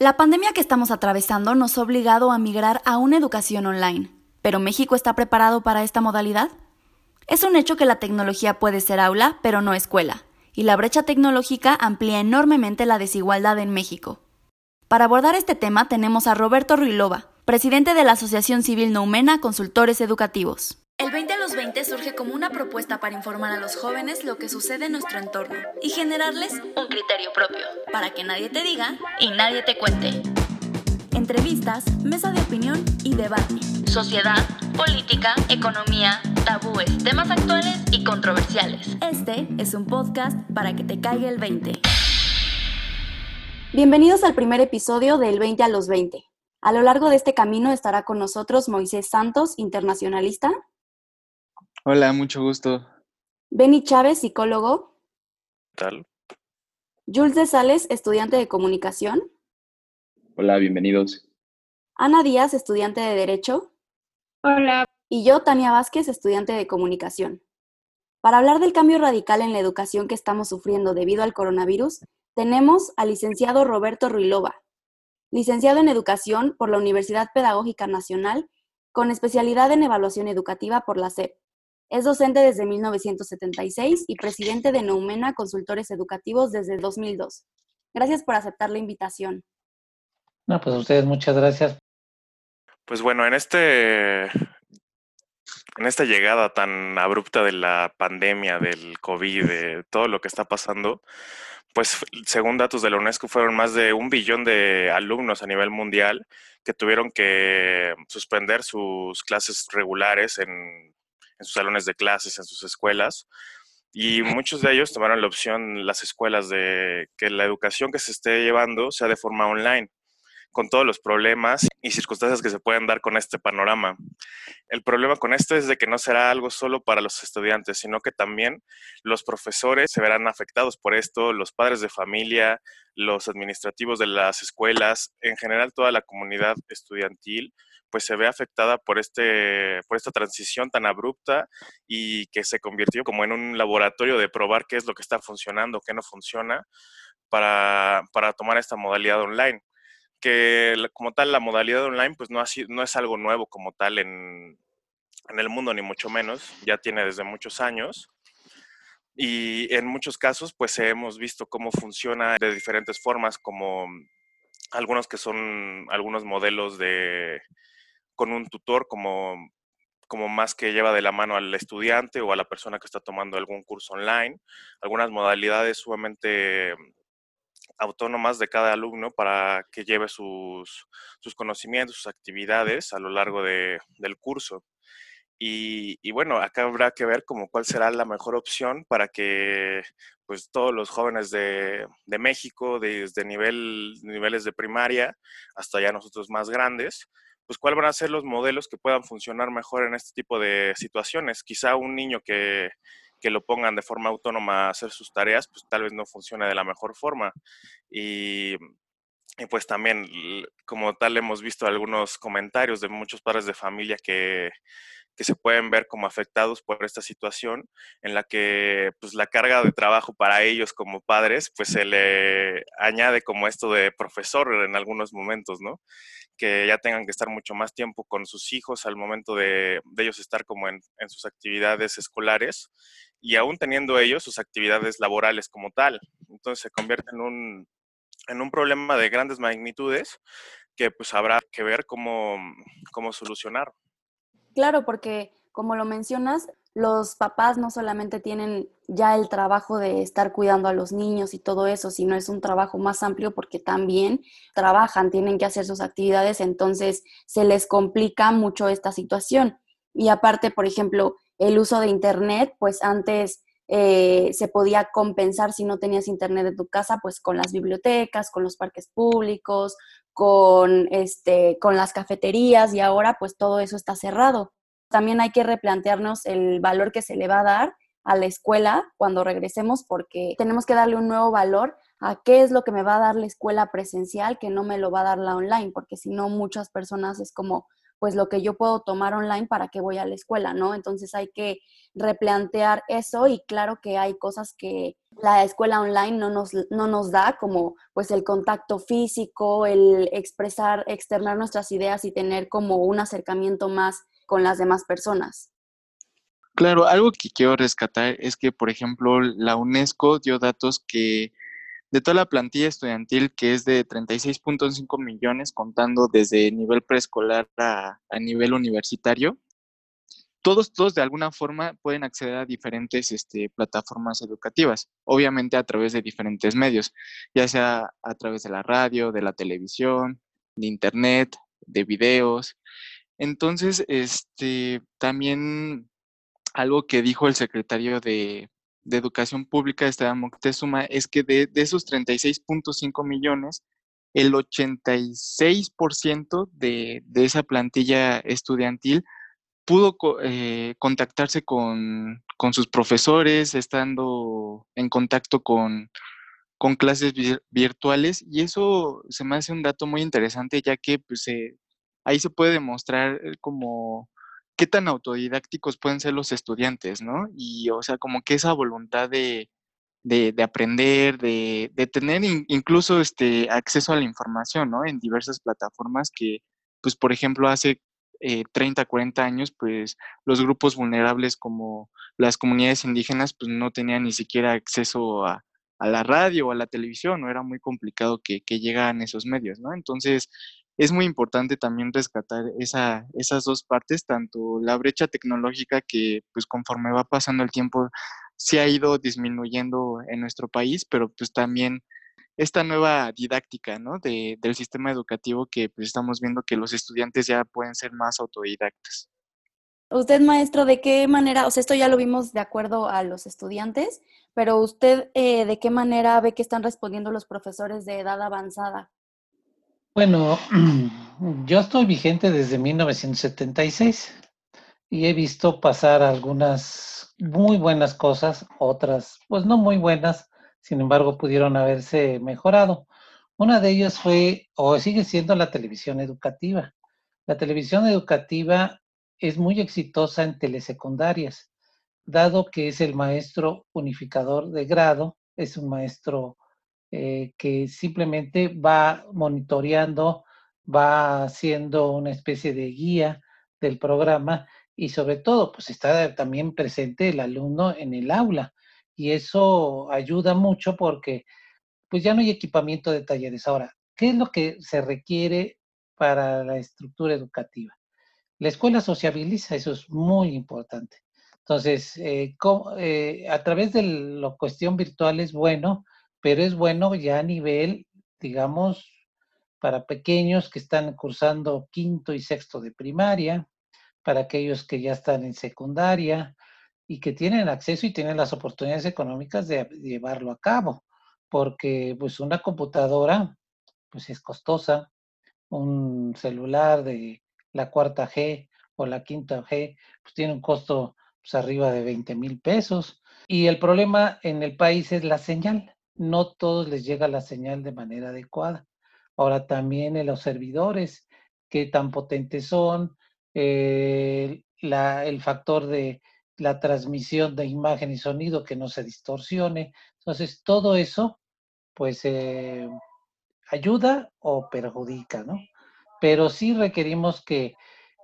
La pandemia que estamos atravesando nos ha obligado a migrar a una educación online. ¿Pero México está preparado para esta modalidad? Es un hecho que la tecnología puede ser aula, pero no escuela, y la brecha tecnológica amplía enormemente la desigualdad en México. Para abordar este tema tenemos a Roberto Ruilova, presidente de la Asociación Civil Noumena Consultores Educativos. El 20 a los 20 surge como una propuesta para informar a los jóvenes lo que sucede en nuestro entorno y generarles un criterio propio, para que nadie te diga y nadie te cuente. Entrevistas, mesa de opinión y debate. Sociedad, política, economía, tabúes, temas actuales y controversiales. Este es un podcast para que te caiga el 20. Bienvenidos al primer episodio del 20 a los 20. A lo largo de este camino estará con nosotros Moisés Santos, internacionalista. Hola, mucho gusto. Benny Chávez, psicólogo. ¿Qué tal? Jules de Sales, estudiante de comunicación. Hola, bienvenidos. Ana Díaz, estudiante de Derecho. Hola. Y yo, Tania Vázquez, estudiante de comunicación. Para hablar del cambio radical en la educación que estamos sufriendo debido al coronavirus, tenemos al licenciado Roberto Ruilova, licenciado en Educación por la Universidad Pedagógica Nacional, con especialidad en Evaluación Educativa por la SEP. Es docente desde 1976 y presidente de Noumena Consultores Educativos desde 2002. Gracias por aceptar la invitación. No, pues a ustedes muchas gracias. Pues bueno, en este en esta llegada tan abrupta de la pandemia, del COVID, de todo lo que está pasando, pues según datos de la UNESCO fueron más de un billón de alumnos a nivel mundial que tuvieron que suspender sus clases regulares en en sus salones de clases, en sus escuelas. Y muchos de ellos tomaron la opción, las escuelas, de que la educación que se esté llevando sea de forma online, con todos los problemas y circunstancias que se pueden dar con este panorama. El problema con esto es de que no será algo solo para los estudiantes, sino que también los profesores se verán afectados por esto, los padres de familia, los administrativos de las escuelas, en general toda la comunidad estudiantil pues se ve afectada por, este, por esta transición tan abrupta y que se convirtió como en un laboratorio de probar qué es lo que está funcionando, qué no funciona, para, para tomar esta modalidad online. Que como tal la modalidad online pues no, ha sido, no es algo nuevo como tal en, en el mundo, ni mucho menos, ya tiene desde muchos años. Y en muchos casos, pues hemos visto cómo funciona de diferentes formas, como algunos que son algunos modelos de, con un tutor como, como más que lleva de la mano al estudiante o a la persona que está tomando algún curso online, algunas modalidades sumamente autónomas de cada alumno para que lleve sus, sus conocimientos, sus actividades a lo largo de, del curso. Y, y, bueno, acá habrá que ver como cuál será la mejor opción para que pues todos los jóvenes de, de México, desde nivel, niveles de primaria hasta ya nosotros más grandes, pues cuáles van a ser los modelos que puedan funcionar mejor en este tipo de situaciones. Quizá un niño que, que lo pongan de forma autónoma a hacer sus tareas, pues tal vez no funcione de la mejor forma. Y, y, pues también, como tal, hemos visto algunos comentarios de muchos padres de familia que, que se pueden ver como afectados por esta situación en la que pues la carga de trabajo para ellos como padres pues se le añade como esto de profesor en algunos momentos, ¿no? Que ya tengan que estar mucho más tiempo con sus hijos al momento de, ellos estar como en, en, sus actividades escolares y aún teniendo ellos sus actividades laborales como tal. Entonces se convierte en un, en un problema de grandes magnitudes que pues habrá que ver cómo, cómo solucionar. Claro, porque como lo mencionas, los papás no solamente tienen ya el trabajo de estar cuidando a los niños y todo eso, sino es un trabajo más amplio porque también trabajan, tienen que hacer sus actividades, entonces se les complica mucho esta situación. Y aparte, por ejemplo, el uso de Internet, pues antes eh, se podía compensar si no tenías Internet en tu casa, pues con las bibliotecas, con los parques públicos, con, este, con las cafeterías y ahora pues todo eso está cerrado. También hay que replantearnos el valor que se le va a dar a la escuela cuando regresemos porque tenemos que darle un nuevo valor a qué es lo que me va a dar la escuela presencial que no me lo va a dar la online, porque si no muchas personas es como, pues lo que yo puedo tomar online, ¿para qué voy a la escuela? ¿No? Entonces hay que replantear eso y claro que hay cosas que la escuela online no nos, no nos da como pues el contacto físico, el expresar, externar nuestras ideas y tener como un acercamiento más con las demás personas. Claro, algo que quiero rescatar es que, por ejemplo, la UNESCO dio datos que de toda la plantilla estudiantil, que es de 36.5 millones, contando desde nivel preescolar a, a nivel universitario, todos, todos de alguna forma pueden acceder a diferentes este, plataformas educativas, obviamente a través de diferentes medios, ya sea a través de la radio, de la televisión, de internet, de videos. Entonces, este, también algo que dijo el secretario de, Educación Pública, Esteban Moctezuma, es que de, esos 36.5 millones, el 86% de, de esa plantilla estudiantil pudo eh, contactarse con, sus profesores, estando en contacto con, clases virtuales y eso se me hace un dato muy interesante ya que pues, ahí se puede demostrar eh, como qué tan autodidácticos pueden ser los estudiantes, ¿no? Y o sea, como que esa voluntad de, aprender, de, tener incluso este acceso a la información, ¿no? En diversas plataformas que, pues, por ejemplo, hace 30, eh, 40 años, pues los grupos vulnerables como las comunidades indígenas, pues no tenían ni siquiera acceso a, la radio o a la televisión, no era muy complicado que, que llegaran esos medios, ¿no? Entonces, es muy importante también rescatar esa, esas dos partes, tanto la brecha tecnológica que, pues conforme va pasando el tiempo, se ha ido disminuyendo en nuestro país, pero pues también esta nueva didáctica ¿no? de, del sistema educativo que pues, estamos viendo que los estudiantes ya pueden ser más autodidactas. Usted, maestro, ¿de qué manera, o sea, esto ya lo vimos de acuerdo a los estudiantes, pero usted, eh, ¿de qué manera ve que están respondiendo los profesores de edad avanzada? Bueno, yo estoy vigente desde 1976 y he visto pasar algunas muy buenas cosas, otras pues no muy buenas, sin embargo pudieron haberse mejorado. Una de ellas fue, o sigue siendo la televisión educativa. La televisión educativa es muy exitosa en telesecundarias, dado que es el maestro unificador de grado, es un maestro eh, que simplemente va monitoreando, va haciendo una especie de guía del programa y sobre todo, pues está también presente el alumno en el aula y eso ayuda mucho porque pues ya no hay equipamiento de talleres. Ahora, ¿qué es lo que se requiere para la estructura educativa? La escuela sociabiliza, eso es muy importante. Entonces, eh, eh, a través de la cuestión virtual es bueno, pero es bueno ya a nivel, digamos, para pequeños que están cursando quinto y sexto de primaria, para aquellos que ya están en secundaria, y que tienen acceso y tienen las oportunidades económicas de, llevarlo a cabo, porque pues una computadora pues es costosa, un celular de la cuarta G o la quinta G pues tiene un costo pues, arriba de 20 mil pesos. Y el problema en el país es la señal. No todos les llega la señal de manera adecuada. Ahora también en los servidores, qué tan potentes son, eh, el factor de la transmisión de imagen y sonido que no se distorsione. Entonces, todo eso, pues, eh, ayuda o perjudica, ¿no? Pero sí requerimos que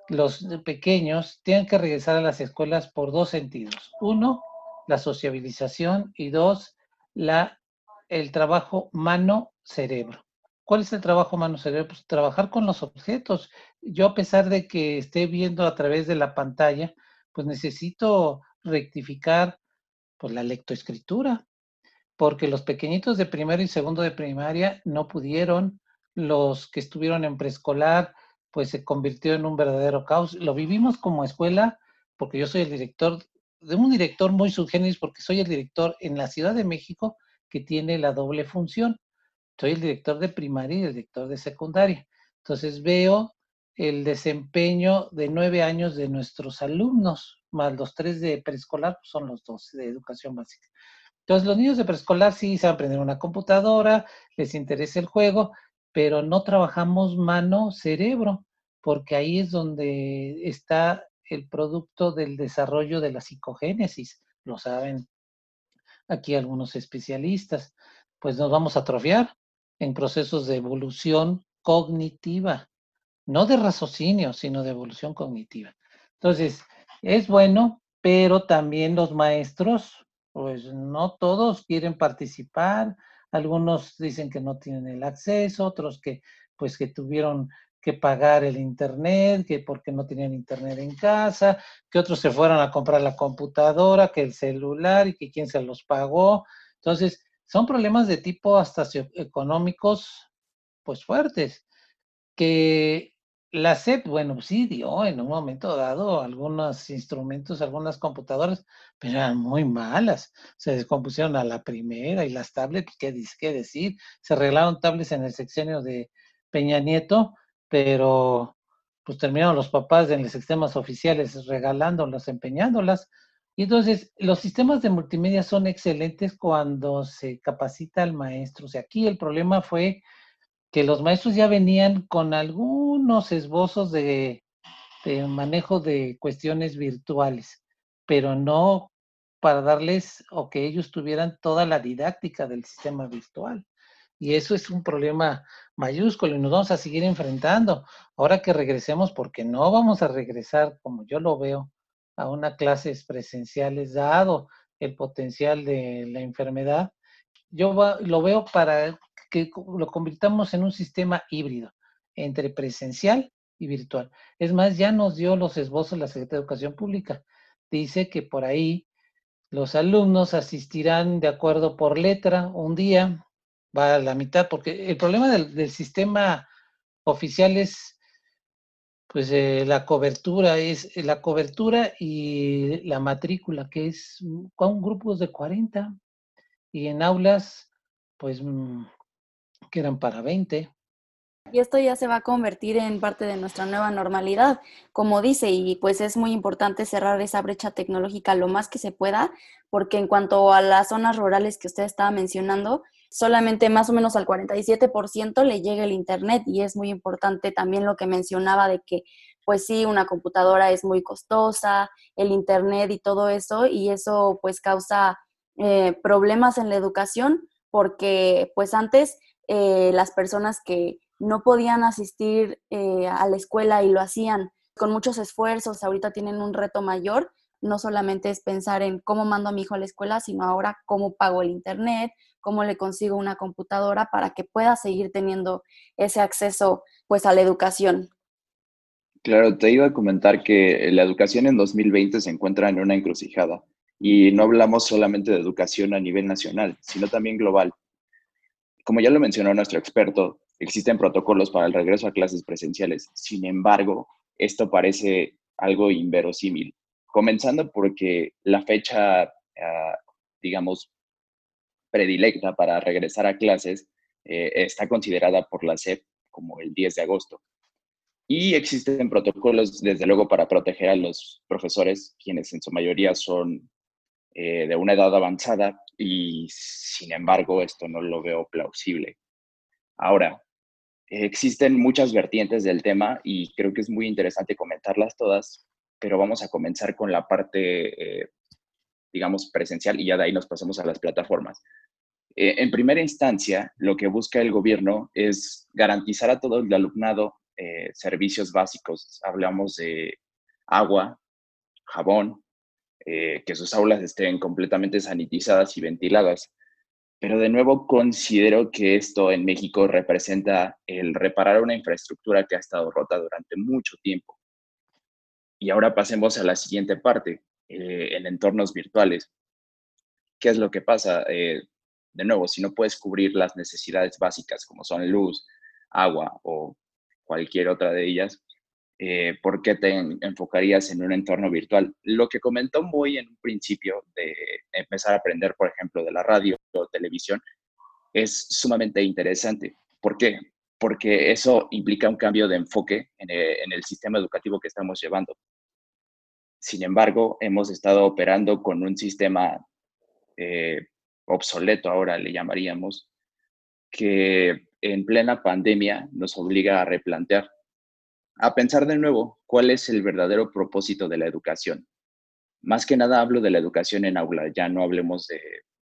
los pequeños tengan que regresar a las escuelas por dos sentidos. Uno, la sociabilización y dos, la, el trabajo mano-cerebro. ¿Cuál es el trabajo mano-cerebro? Pues trabajar con los objetos. Yo a pesar de que esté viendo a través de la pantalla, pues necesito rectificar pues la lectoescritura, porque los pequeñitos de primero y segundo de primaria no pudieron, los que estuvieron en preescolar, pues se convirtió en un verdadero caos. Lo vivimos como escuela, porque yo soy el director, de un director muy subgéneris, porque soy el director en la Ciudad de México que tiene la doble función. Soy el director de primaria y el director de secundaria. Entonces veo el desempeño de nueve años de nuestros alumnos, más los tres de preescolar, pues son los dos de educación básica. Entonces, los niños de preescolar sí saben aprender una computadora, les interesa el juego, pero no trabajamos mano-cerebro, porque ahí es donde está el producto del desarrollo de la psicogénesis, lo saben aquí algunos especialistas, pues nos vamos a atrofiar en procesos de evolución cognitiva, no de raciocinio, sino de evolución cognitiva. Entonces, es bueno, pero también los maestros, pues no todos quieren participar, algunos dicen que no tienen el acceso, otros que pues que tuvieron que pagar el internet, que porque no tenían internet en casa, que otros se fueron a comprar la computadora, que el celular y que quién se los pagó. Entonces, son problemas de tipo hasta económicos, pues fuertes, que la SEP, bueno, sí dio en un momento dado algunos instrumentos, algunas computadoras, pero eran muy malas. Se descompusieron a la primera y las tablets, ¿qué, qué decir? Se arreglaron tablets en el sexenio de Peña Nieto, pero pues terminaron los papás en los sistemas oficiales regalándolas, empeñándolas. Y entonces los sistemas de multimedia son excelentes cuando se capacita al maestro. O sea, aquí el problema fue que los maestros ya venían con algunos esbozos de, manejo de cuestiones virtuales, pero no para darles o que ellos tuvieran toda la didáctica del sistema virtual. Y eso es un problema mayúsculo y nos vamos a seguir enfrentando. Ahora que regresemos, porque no vamos a regresar, como yo lo veo, a una clases presenciales, dado el potencial de la enfermedad, yo lo veo para que lo convirtamos en un sistema híbrido entre presencial y virtual. Es más, ya nos dio los esbozos la Secretaría de Educación Pública. Dice que por ahí los alumnos asistirán de acuerdo por letra un día, va a la mitad, porque el problema del, sistema oficial es pues eh, la cobertura es la cobertura y la matrícula que es con grupos de 40 y en aulas pues mm, que eran para 20. Y esto ya se va a convertir en parte de nuestra nueva normalidad, como dice, y pues es muy importante cerrar esa brecha tecnológica lo más que se pueda, porque en cuanto a las zonas rurales que usted estaba mencionando, solamente más o menos al 47% le llega el Internet y es muy importante también lo que mencionaba de que pues sí, una computadora es muy costosa, el Internet y todo eso, y eso pues causa eh, problemas en la educación porque pues antes eh, las personas que no podían asistir eh, a la escuela y lo hacían con muchos esfuerzos, ahorita tienen un reto mayor, no solamente es pensar en cómo mando a mi hijo a la escuela, sino ahora cómo pago el internet, cómo le consigo una computadora para que pueda seguir teniendo ese acceso pues a la educación. Claro, te iba a comentar que la educación en 2020 se encuentra en una encrucijada y no hablamos solamente de educación a nivel nacional, sino también global. Como ya lo mencionó nuestro experto, existen protocolos para el regreso a clases presenciales. Sin embargo, esto parece algo inverosímil, comenzando porque la fecha, ah, digamos, predilecta para regresar a clases eh, está considerada por la SEP como el 10 de agosto. Y existen protocolos, desde luego, para proteger a los profesores, quienes en su mayoría son eh, de una edad avanzada y sin embargo esto no lo veo plausible. Ahora, existen muchas vertientes del tema y creo que es muy interesante comentarlas todas, pero vamos a comenzar con la parte, eh, digamos, presencial y ya de ahí nos pasamos a las plataformas. Eh, en primera instancia, lo que busca el gobierno es garantizar a todo el alumnado servicios básicos. Hablamos de agua, jabón, eh, que sus aulas estén completamente sanitizadas y ventiladas. Pero de nuevo considero que esto en México representa el reparar una infraestructura que ha estado rota durante mucho tiempo. Y ahora pasemos a la siguiente parte, eh, en entornos virtuales. ¿Qué es lo que pasa? Eh, de nuevo, si no puedes cubrir las necesidades básicas como son luz, agua o cualquier otra de ellas, eh, ¿por qué te enfocarías en un entorno virtual? Lo que comentó muy en un principio de empezar a aprender, por ejemplo, de la radio o televisión, es sumamente interesante. ¿Por qué? Porque eso implica un cambio de enfoque en eh, el, sistema educativo que estamos llevando. Sin embargo, hemos estado operando con un sistema eh, obsoleto, ahora le llamaríamos, que en plena pandemia nos obliga a replantear a pensar de nuevo cuál es el verdadero propósito de la educación. Más que nada hablo de la educación en aula, ya no hablemos de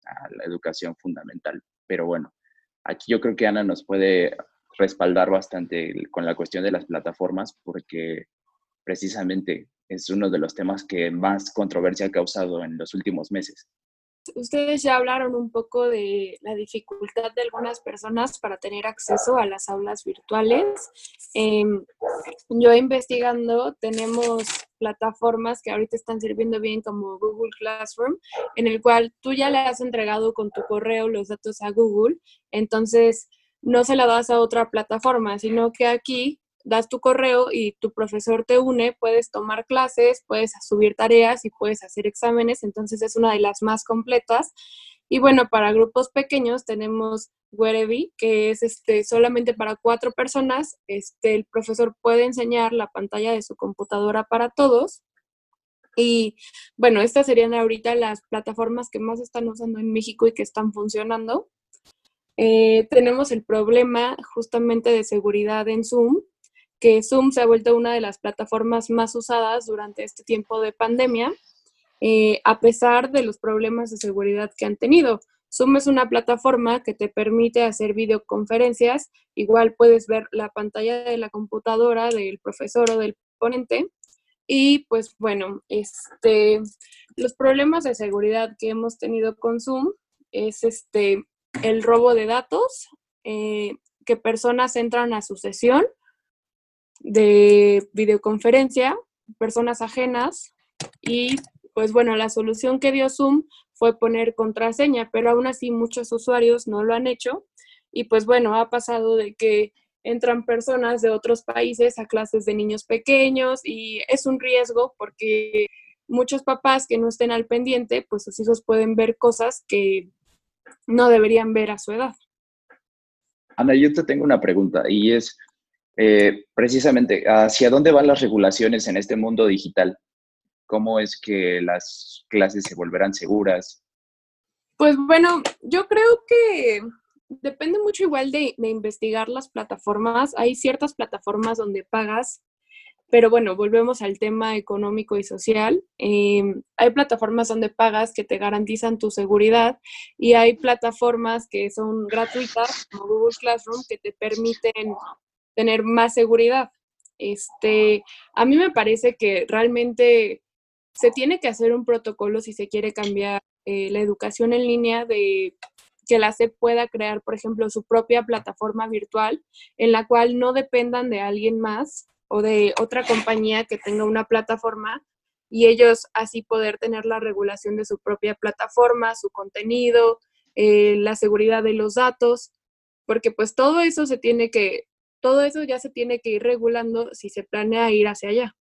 a la educación fundamental. Pero bueno, aquí yo creo que Ana nos puede respaldar bastante con la cuestión de las plataformas porque precisamente es uno de los temas que más controversia ha causado en los últimos meses. Ustedes ya hablaron un poco de la dificultad de algunas personas para tener acceso a las aulas virtuales. Em, yo investigando tenemos plataformas que ahorita están sirviendo bien como Google Classroom, en el cual tú ya le has entregado con tu correo los datos a Google, entonces no se la das a otra plataforma, sino que aquí das tu correo y tu profesor te une, puedes tomar clases, puedes subir tareas y puedes hacer exámenes, entonces es una de las más completas. Y bueno, para grupos pequeños tenemos Wherevi, que es este, solamente para cuatro personas. Este, el profesor puede enseñar la pantalla de su computadora para todos. Y bueno, estas serían ahorita las plataformas que más están usando en México y que están funcionando. Eh, tenemos el problema justamente de seguridad en Zoom, que Zoom se ha vuelto una de las plataformas más usadas durante este tiempo de pandemia, eh, a pesar de los problemas de seguridad que han tenido. Zoom es una plataforma que te permite hacer videoconferencias. Igual puedes ver la pantalla de la computadora del profesor o del ponente. Y pues bueno, este, los problemas de seguridad que hemos tenido con Zoom es este, el robo de datos, eh, que personas entran a su sesión de videoconferencia, personas ajenas y pues bueno, la solución que dio Zoom fue poner contraseña, pero aún así muchos usuarios no lo han hecho y pues bueno, ha pasado de que entran personas de otros países a clases de niños pequeños y es un riesgo porque muchos papás que no estén al pendiente, pues sus hijos pueden ver cosas que no deberían ver a su edad. Ana, yo te tengo una pregunta y es, eh, precisamente, ¿hacia dónde van las regulaciones en este mundo digital? ¿Cómo es que las clases se volverán seguras? Pues bueno, yo creo que depende mucho igual de, investigar las plataformas. Hay ciertas plataformas donde pagas, pero bueno, volvemos al tema económico y social. Em, hay plataformas donde pagas que te garantizan tu seguridad y hay plataformas que son gratuitas, como Google Classroom, que te permiten tener más seguridad. Este, a mí me parece que realmente se tiene que hacer un protocolo si se quiere cambiar eh, la educación en línea de que la SEP pueda crear, por ejemplo, su propia plataforma virtual en la cual no dependan de alguien más o de otra compañía que tenga una plataforma y ellos así poder tener la regulación de su propia plataforma, su contenido, eh, la seguridad de los datos, porque pues todo eso se tiene que todo eso ya se tiene que ir regulando si se planea ir hacia allá.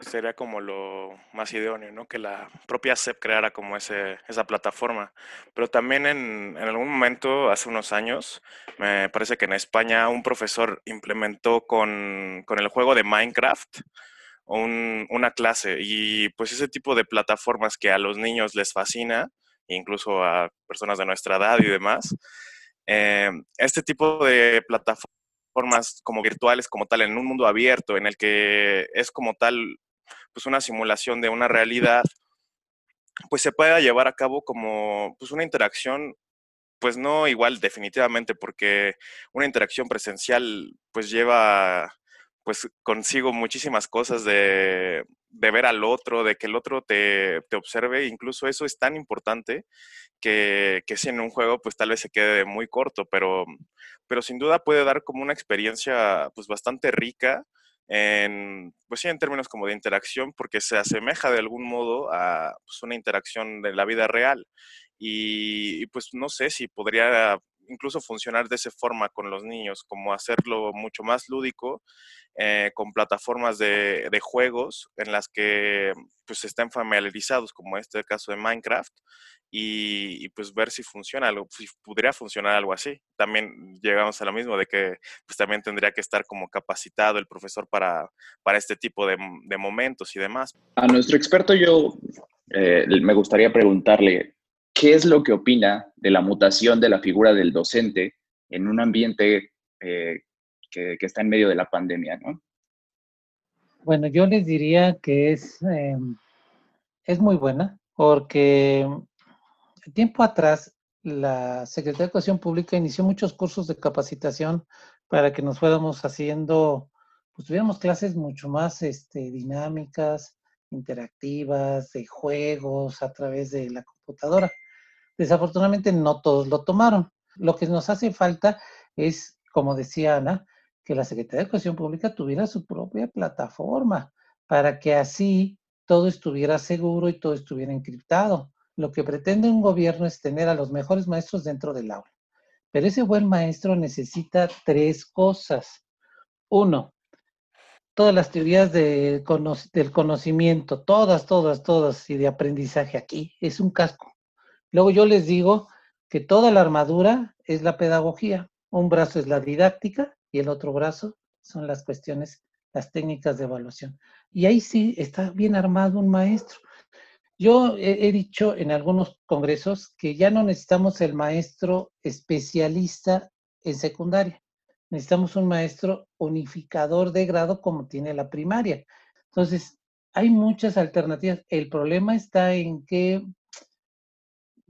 Sería como lo más idóneo, ¿no? Que la propia SEP creara como ese, esa plataforma. Pero también en, en, algún momento, hace unos años, me parece que en España un profesor implementó con, con el juego de Minecraft un, una clase. Y pues ese tipo de plataformas que a los niños les fascina, incluso a personas de nuestra edad y demás, eh, este tipo de plataformas formas como virtuales, como tal, en un mundo abierto, en el que es como tal, pues una simulación de una realidad, pues se pueda llevar a cabo como pues una interacción, pues no igual definitivamente, porque una interacción presencial pues lleva pues consigo muchísimas cosas de, ver al otro, de que el otro te, te, observe, incluso eso es tan importante que, que si en un juego pues tal vez se quede muy corto, pero, pero sin duda puede dar como una experiencia pues bastante rica en, pues sí, en términos como de interacción, porque se asemeja de algún modo a pues, una interacción de la vida real. Y, pues no sé si podría incluso funcionar de esa forma con los niños, como hacerlo mucho más lúdico eh, con plataformas de, juegos en las que pues estén familiarizados, como este caso de Minecraft, y, pues ver si funciona algo, si podría funcionar algo así. También llegamos a lo mismo de que pues también tendría que estar como capacitado el profesor para, para este tipo de, de momentos y demás. A nuestro experto yo eh, me gustaría preguntarle, ¿qué es lo que opina de la mutación de la figura del docente en un ambiente eh, que, está en medio de la pandemia, ¿no? Bueno, yo les diría que es, eh, es muy buena porque tiempo atrás, la Secretaría de Educación Pública inició muchos cursos de capacitación para que nos fuéramos haciendo, pues tuviéramos clases mucho más este, dinámicas, interactivas, de juegos a través de la computadora. Desafortunadamente no todos lo tomaron. Lo que nos hace falta es, como decía Ana, que la Secretaría de Educación Pública tuviera su propia plataforma para que así todo estuviera seguro y todo estuviera encriptado. Lo que pretende un gobierno es tener a los mejores maestros dentro del aula. Pero ese buen maestro necesita tres cosas. Uno, todas las teorías de, del conocimiento, todas, todas, todas, y de aprendizaje aquí, es un casco. Luego yo les digo que toda la armadura es la pedagogía. Un brazo es la didáctica y el otro brazo son las cuestiones, las técnicas de evaluación. Y ahí sí está bien armado un maestro. Yo he, dicho en algunos congresos que ya no necesitamos el maestro especialista en secundaria. Necesitamos un maestro unificador de grado como tiene la primaria. Entonces, hay muchas alternativas. El problema está en que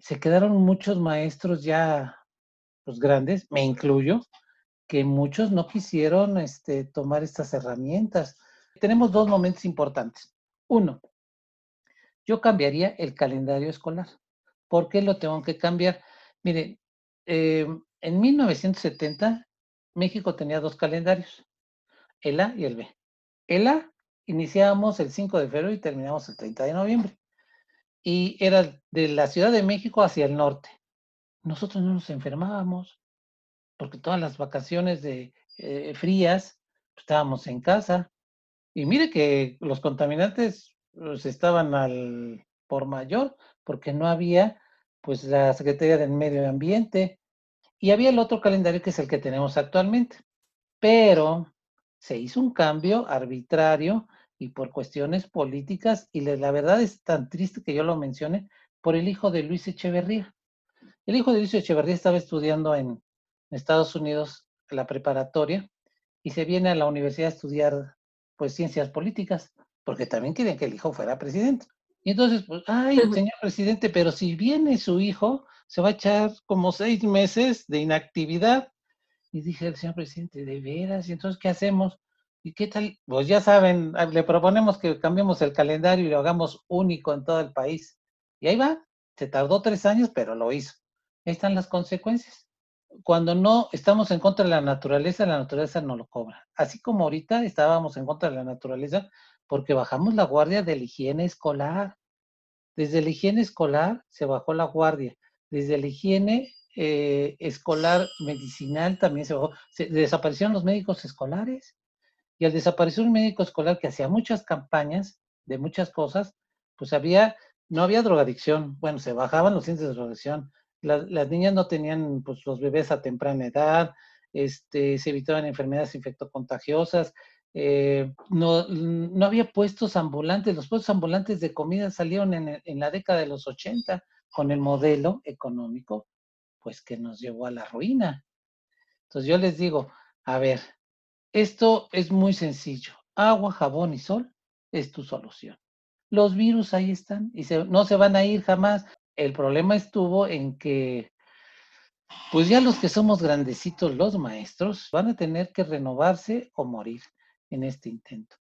se quedaron muchos maestros ya pues, grandes, me incluyo, que muchos no quisieron este, tomar estas herramientas. Tenemos dos momentos importantes. Uno, yo cambiaría el calendario escolar. ¿Por qué lo tengo que cambiar? Miren, eh, en 1970 México tenía dos calendarios, el A y el B. El A iniciábamos el 5 de febrero y terminamos el 30 de noviembre y era de la Ciudad de México hacia el norte. Nosotros no nos enfermábamos porque todas las vacaciones de eh, frías pues, estábamos en casa. Y mire que los contaminantes pues, estaban al por mayor porque no había pues la Secretaría del Medio Ambiente y había el otro calendario que es el que tenemos actualmente. Pero se hizo un cambio arbitrario y por cuestiones políticas, y la verdad es tan triste que yo lo mencione, por el hijo de Luis Echeverría. El hijo de Luis Echeverría estaba estudiando en Estados Unidos la preparatoria y se viene a la universidad a estudiar pues ciencias políticas, porque también quieren que el hijo fuera presidente. Y entonces, pues, ay, señor presidente, pero si viene su hijo, se va a echar como seis meses de inactividad. Y dije, el señor presidente, ¿de veras? ¿Y entonces qué hacemos? ¿Y qué tal? Pues ya saben, ah, le proponemos que cambiemos el calendario y lo hagamos único en todo el país. Y ahí va, se tardó tres años, pero lo hizo. Ahí están las consecuencias. Cuando no estamos en contra de la naturaleza, la naturaleza no lo cobra. Así como ahorita estábamos en contra de la naturaleza porque bajamos la guardia de la higiene escolar. Desde la higiene escolar se bajó la guardia. Desde la higiene eh, escolar medicinal también se bajó. Se, desaparecieron los médicos escolares y al desaparecer un médico escolar que hacía muchas campañas de muchas cosas, pues había, no había drogadicción, bueno, se bajaban los índices de drogadicción, las niñas no tenían pues los bebés a temprana edad, este, se evitaban enfermedades infectocontagiosas, eh, no, no había puestos ambulantes, los puestos ambulantes de comida salieron en, en la década de los 80 con el modelo económico, pues que nos llevó a la ruina. Entonces yo les digo, a ver, esto es muy sencillo. Agua, jabón y sol es tu solución. Los virus ahí están y no se van a ir jamás. El problema estuvo en que, pues ya los que somos grandecitos, los maestros, van a tener que renovarse o morir en este intento.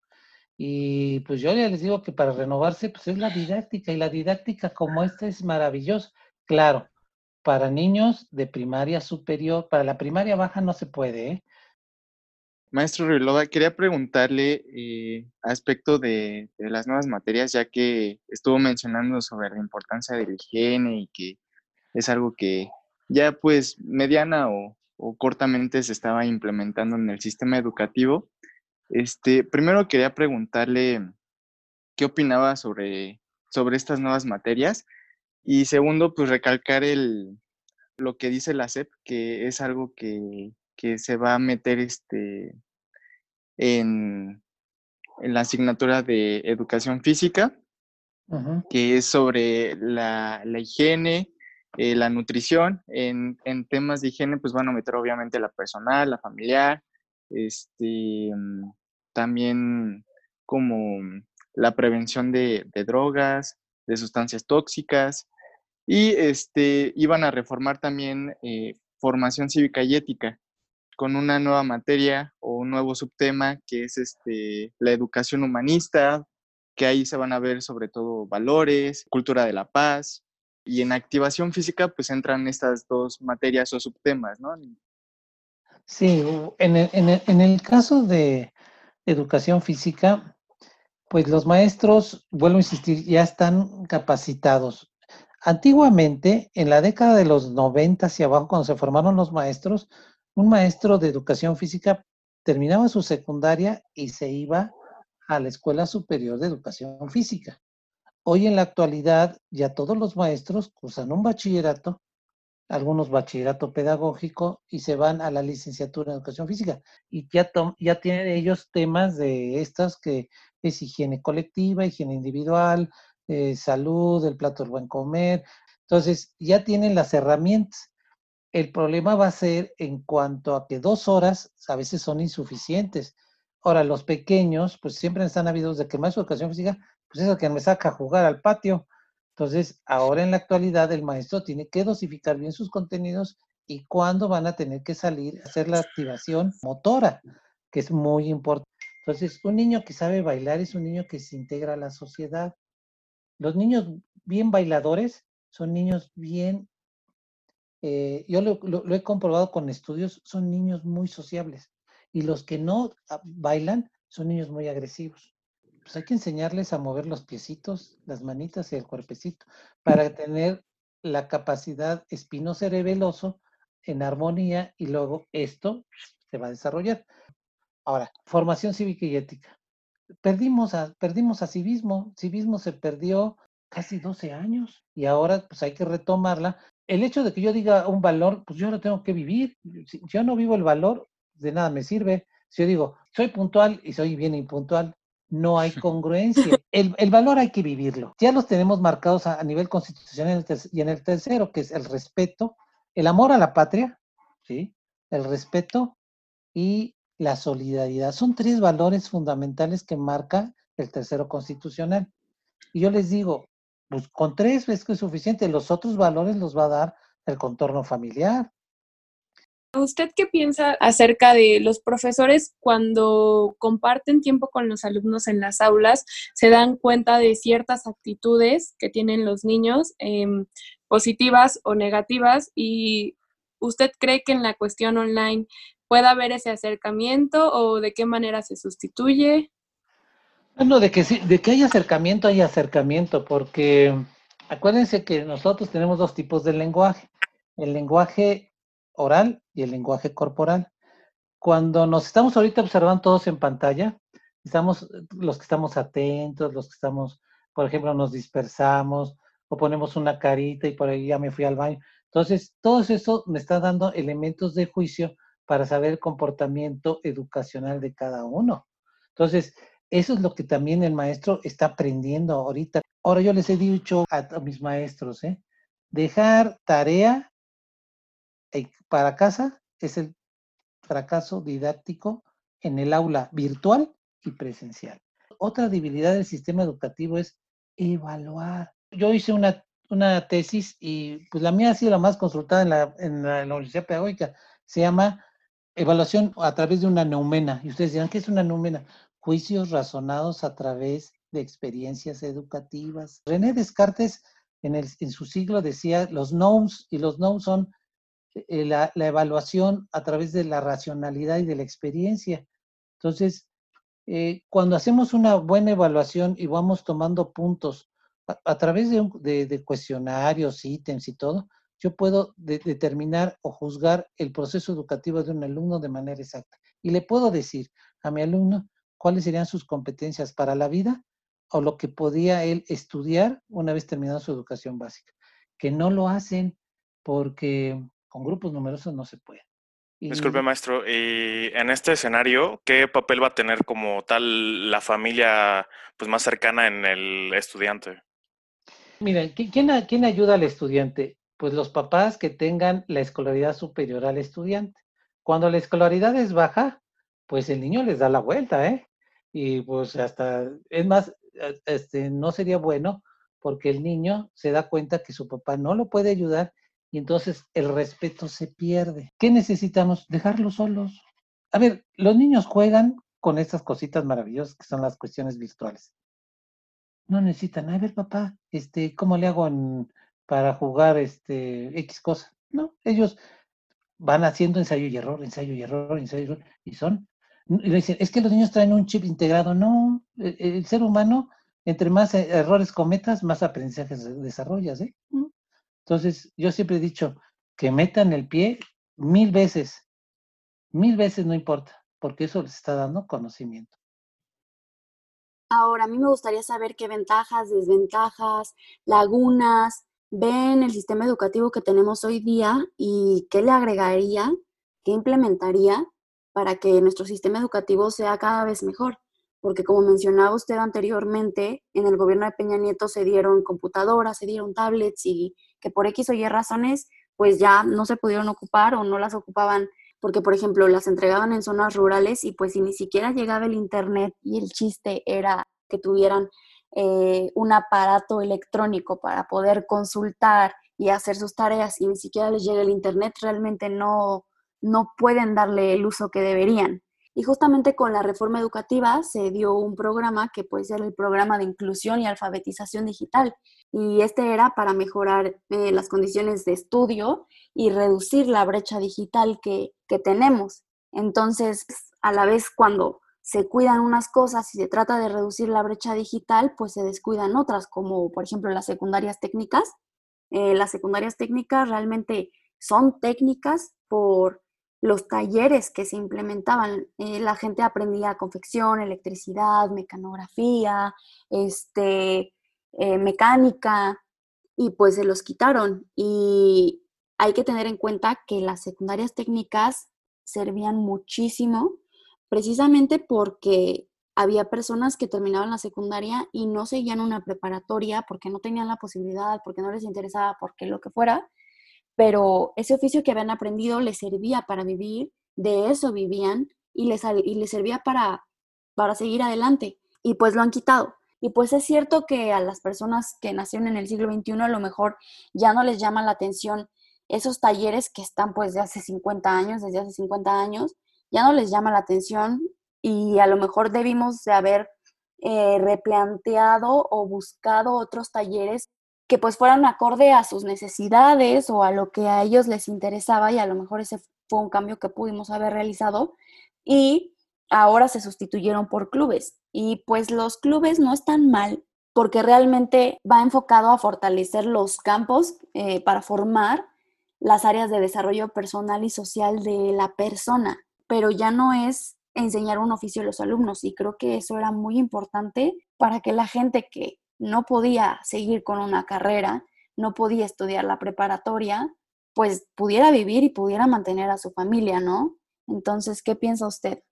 Y pues yo ya les digo que para renovarse, pues es la didáctica y la didáctica como esta es maravillosa. Claro, para niños de primaria superior, para la primaria baja no se puede, ¿eh? Maestro Riloba, quería preguntarle eh, aspecto de, de, las nuevas materias, ya que estuvo mencionando sobre la importancia de la higiene y que es algo que ya pues mediana o, o, cortamente se estaba implementando en el sistema educativo. Este, primero quería preguntarle qué opinaba sobre, sobre estas nuevas materias y segundo, pues recalcar el, lo que dice la SEP, que es algo que que se va a meter este, en, en la asignatura de educación física, que es sobre la, la higiene, eh, la nutrición. En, en, temas de higiene, pues van a meter obviamente la personal, la familiar, este, también como la prevención de, de drogas, de sustancias tóxicas, Y este, iban a reformar también eh, formación cívica y ética con una nueva materia o un nuevo subtema que es este, la educación humanista, que ahí se van a ver sobre todo valores, cultura de la paz, y en activación física pues entran estas dos materias o subtemas, ¿no? Sí, en el, en el caso de educación física, pues los maestros, vuelvo a insistir, ya están capacitados. Antiguamente, en la década de los 90 hacia abajo, cuando se formaron los maestros, un maestro de educación física terminaba su secundaria y se iba a la Escuela Superior de Educación Física. Hoy en la actualidad ya todos los maestros cursan un bachillerato, algunos bachillerato pedagógico y se van a la licenciatura en educación física. Y ya, tienen ellos temas de estas que es higiene colectiva, higiene individual, eh, salud, el plato del buen comer. Entonces, ya tienen las herramientas. El problema va a ser en cuanto a que dos horas a veces son insuficientes. Ahora, los pequeños, pues siempre están habidos de que más educación física, pues es el que me saca a jugar al patio. Entonces, ahora en la actualidad el maestro tiene que dosificar bien sus contenidos y cuándo van a tener que salir a hacer la activación motora, que es muy importante. Entonces, un niño que sabe bailar es un niño que se integra a la sociedad. Los niños bien bailadores son niños bien, eh, yo lo, he comprobado con estudios, son niños muy sociables. Y los que no bailan son niños muy agresivos. Pues hay que enseñarles a mover los piecitos, las manitas y el cuerpecito para tener la capacidad espino-cerebeloso en armonía y luego esto se va a desarrollar. Ahora, formación cívica y ética. Perdimos a, perdimos a civismo. Civismo se perdió casi 12 años y ahora pues hay que retomarla. El hecho de que yo diga un valor, pues yo lo tengo que vivir. Si yo no vivo el valor, de nada me sirve. Si yo digo, soy puntual y soy bien impuntual, no hay congruencia. El, el valor hay que vivirlo. Ya los tenemos marcados a, nivel constitucional y en el tercero, que es el respeto, el amor a la patria, ¿sí? el respeto y la solidaridad. Son tres valores fundamentales que marca el tercero constitucional. Y yo les digo, pues con tres es que es suficiente, los otros valores los va a dar el contorno familiar. ¿Usted qué piensa acerca de los profesores cuando comparten tiempo con los alumnos en las aulas, se dan cuenta de ciertas actitudes que tienen los niños, em, positivas o negativas, y usted cree que en la cuestión online ¿Puede haber ese acercamiento o de qué manera se sustituye? Bueno, de que, de que hay acercamiento, hay acercamiento, porque acuérdense que nosotros tenemos dos tipos de lenguaje, el lenguaje oral y el lenguaje corporal. Cuando nos estamos ahorita observando todos en pantalla, estamos los que estamos atentos, los que estamos, por ejemplo, nos dispersamos o ponemos una carita y por ahí ya me fui al baño. Entonces, todo eso me está dando elementos de juicio para saber el comportamiento educacional de cada uno. Entonces, eso es lo que también el maestro está aprendiendo ahorita. Ahora yo les he dicho a, mis maestros, ¿eh? dejar tarea para casa es el fracaso didáctico en el aula virtual y presencial. Otra debilidad del sistema educativo es evaluar. Yo hice una, una tesis y pues la mía ha sido la más consultada en la, en la Universidad Pedagógica. Se llama Evaluación a través de una neumena. Y ustedes dirán, ¿qué es una neumena? Juicios razonados a través de experiencias educativas. René Descartes en, el, en su siglo decía los nouns, y los nouns son eh, la, evaluación a través de la racionalidad y de la experiencia. Entonces, eh, cuando hacemos una buena evaluación y vamos tomando puntos a, través de, de, de, cuestionarios, ítems y todo, yo puedo determinar o juzgar el proceso educativo de un alumno de manera exacta. Y le puedo decir a mi alumno cuáles serían sus competencias para la vida o lo que podía él estudiar una vez terminada su educación básica. Que no lo hacen porque con grupos numerosos no se puede. Disculpe, maestro, y en este escenario, ¿qué papel va a tener como tal la familia pues, más cercana en el estudiante? Mira, ¿quién, ¿quién ayuda al estudiante? pues los papás que tengan la escolaridad superior al estudiante. Cuando la escolaridad es baja, pues el niño les da la vuelta, ¿eh? Y pues hasta, es más, eh, este, no sería bueno porque el niño se da cuenta que su papá no lo puede ayudar y entonces el respeto se pierde. ¿Qué necesitamos? Dejarlos solos. A ver, los niños juegan con estas cositas maravillosas que son las cuestiones virtuales. No necesitan, a ver papá, este, ¿cómo le hago para jugar este X cosa? No, ellos van haciendo ensayo y error, ensayo y error, ensayo y error, y son, y le dicen, es que los niños traen un chip integrado. No, el, el ser humano, entre más e, errores cometas, más aprendizajes desarrollas, ¿eh? Entonces, yo siempre he dicho que metan el pie mil veces, mil veces no importa, porque eso les está dando conocimiento. Ahora, a mí me gustaría saber qué ventajas, desventajas, lagunas ven el sistema educativo que tenemos hoy día y qué le agregaría, qué implementaría para que nuestro sistema educativo sea cada vez mejor. Porque como mencionaba usted anteriormente, en el gobierno de Peña Nieto se dieron computadoras, se dieron tablets y que por X o Y razones, pues ya no se pudieron ocupar o no las ocupaban porque, por ejemplo, las entregaban en zonas rurales y pues si ni siquiera llegaba el Internet y el chiste era que tuvieran eh, un aparato electrónico para poder consultar y hacer sus tareas y ni siquiera les llega el Internet, realmente no, no pueden darle el uso que deberían. Y justamente con la reforma educativa se dio un programa que puede ser el programa de inclusión y alfabetización digital. Y este era para mejorar eh, las condiciones de estudio y reducir la brecha digital que, que tenemos. Entonces, a la vez cuando se cuidan unas cosas y se trata de reducir la brecha digital, pues se descuidan otras, como por ejemplo las secundarias técnicas. Eh, las secundarias técnicas realmente son técnicas por los talleres que se implementaban. Eh, la gente aprendía confección, electricidad, mecanografía, este, eh, mecánica, y pues se los quitaron. Y hay que tener en cuenta que las secundarias técnicas servían muchísimo, precisamente porque había personas que terminaban la secundaria y no seguían una preparatoria porque no tenían la posibilidad, porque no les interesaba, porque lo que fuera, pero ese oficio que habían aprendido les servía para vivir, de eso vivían y les, y les servía para, para seguir adelante. Y pues lo han quitado. Y pues es cierto que a las personas que nacieron en el siglo XXI a lo mejor ya no les llama la atención esos talleres que están pues de hace 50 años, desde hace 50 años, ya no les llama la atención y a lo mejor debimos de haber eh, replanteado o buscado otros talleres que pues fueran acorde a sus necesidades o a lo que a ellos les interesaba y a lo mejor ese fue un cambio que pudimos haber realizado y ahora se sustituyeron por clubes. Y pues los clubes no están mal porque realmente va enfocado a fortalecer los campos eh, para formar las áreas de desarrollo personal y social de la persona, pero ya no es enseñar un oficio a los alumnos y creo que eso era muy importante para que la gente que no podía seguir con una carrera, no podía estudiar la preparatoria, pues pudiera vivir y pudiera mantener a su familia, ¿no? Entonces, ¿qué piensa usted?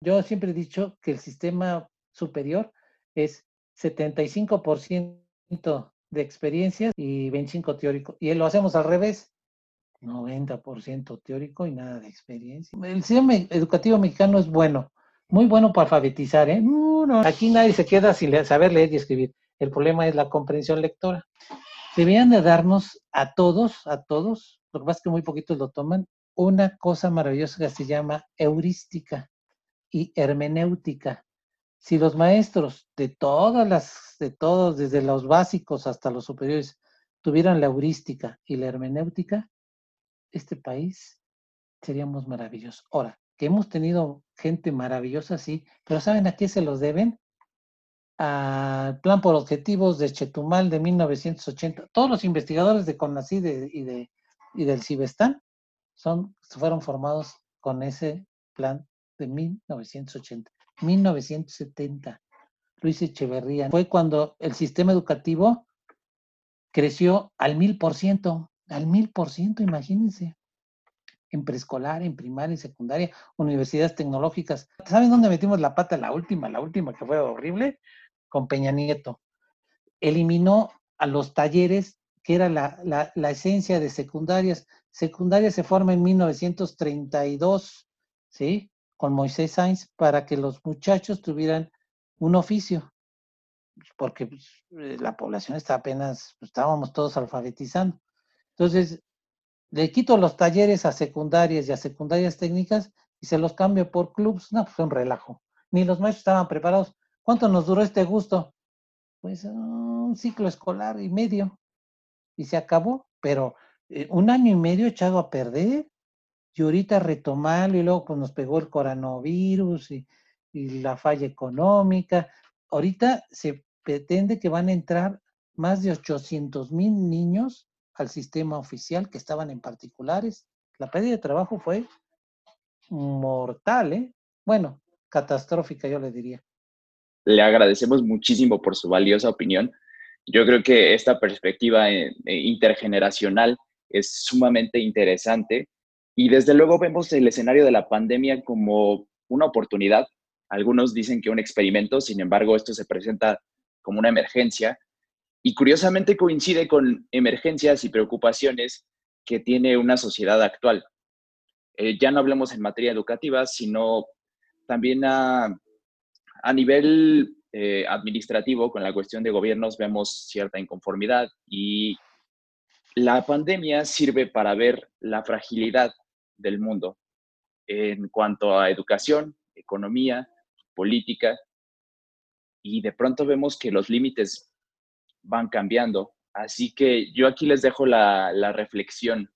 Yo siempre he dicho que el sistema superior es 75% de experiencias y 25% teórico. Y lo hacemos al revés, 90% teórico y nada de experiencia. El sistema educativo mexicano es bueno, muy bueno para alfabetizar, ¿eh? aquí nadie se queda sin saber leer y escribir. El problema es la comprensión lectora. Deberían de darnos a todos, a todos, lo que pasa es que muy poquitos lo toman, una cosa maravillosa que se llama heurística y hermenéutica. Si los maestros de todas las, de todos, desde los básicos hasta los superiores, tuvieran la heurística y la hermenéutica, este país seríamos maravillosos. Ahora, que hemos tenido gente maravillosa, sí, pero ¿saben a qué se los deben? Al plan por objetivos de Chetumal de 1980. Todos los investigadores de CONACYT y, de, y del CIBESTAN son, fueron formados con ese plan de 1980. 1970. Luis Echeverría. Fue cuando el sistema educativo creció al mil por ciento, al mil por ciento, imagínense en preescolar, en primaria, en secundaria, universidades tecnológicas. ¿Saben dónde metimos la pata? La última, la última que fue horrible, con Peña Nieto. Eliminó a los talleres, que era la, la, esencia de secundarias. Secundaria se forma en 1932, ¿sí? Con Moisés Sainz, para que los muchachos tuvieran un oficio. porque pues, eh, la población está apenas, pues, estábamos todos alfabetizando. Entonces, le quito los talleres a secundarias y a secundarias técnicas y se los cambio por clubs. No, pues fue un relajo. Ni los maestros estaban preparados. ¿Cuánto nos duró este gusto? Pues un ciclo escolar y medio. Y se acabó, pero eh, un año y medio echado a perder. Y ahorita retomarlo y luego pues nos pegó el coronavirus y, y la falla económica. Ahorita se pretende que van a entrar más de 800 mil niños al sistema oficial que estaban en particulares. La pérdida de trabajo fue mortal, ¿eh? Bueno, catastrófica, yo le diría. Le agradecemos muchísimo por su valiosa opinión. Yo creo que esta perspectiva eh, eh, intergeneracional es sumamente interesante y desde luego vemos el escenario de la pandemia como una oportunidad. Algunos dicen que un experimento, sin embargo, esto se presenta como una emergencia y curiosamente coincide con emergencias y preocupaciones que tiene una sociedad actual. Eh, ya no hablemos en materia educativa, sino también a, a nivel eh, administrativo, con la cuestión de gobiernos, vemos cierta inconformidad y la pandemia sirve para ver la fragilidad del mundo en cuanto a educación, economía, política, y de pronto vemos que los límites van cambiando. Así que yo aquí les dejo la, reflexión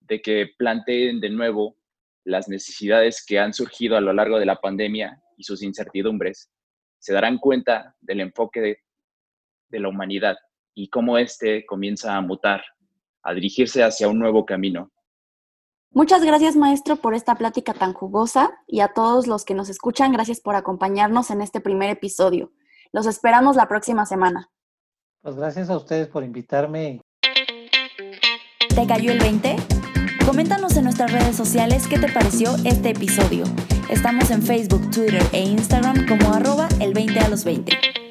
de que planteen de nuevo las necesidades que han surgido a lo largo de la pandemia y sus incertidumbres. Se darán cuenta del enfoque de, de la humanidad y cómo éste comienza a mutar, a dirigirse hacia un nuevo camino. Muchas gracias, maestro, por esta plática tan jugosa y a todos los que nos escuchan, gracias por acompañarnos en este primer episodio. Los esperamos la próxima semana. Pues gracias a ustedes por invitarme. ¿Te cayó el 20? Coméntanos en nuestras redes sociales qué te pareció este episodio. Estamos en Facebook, Twitter e Instagram como arroba el 20 a los 20.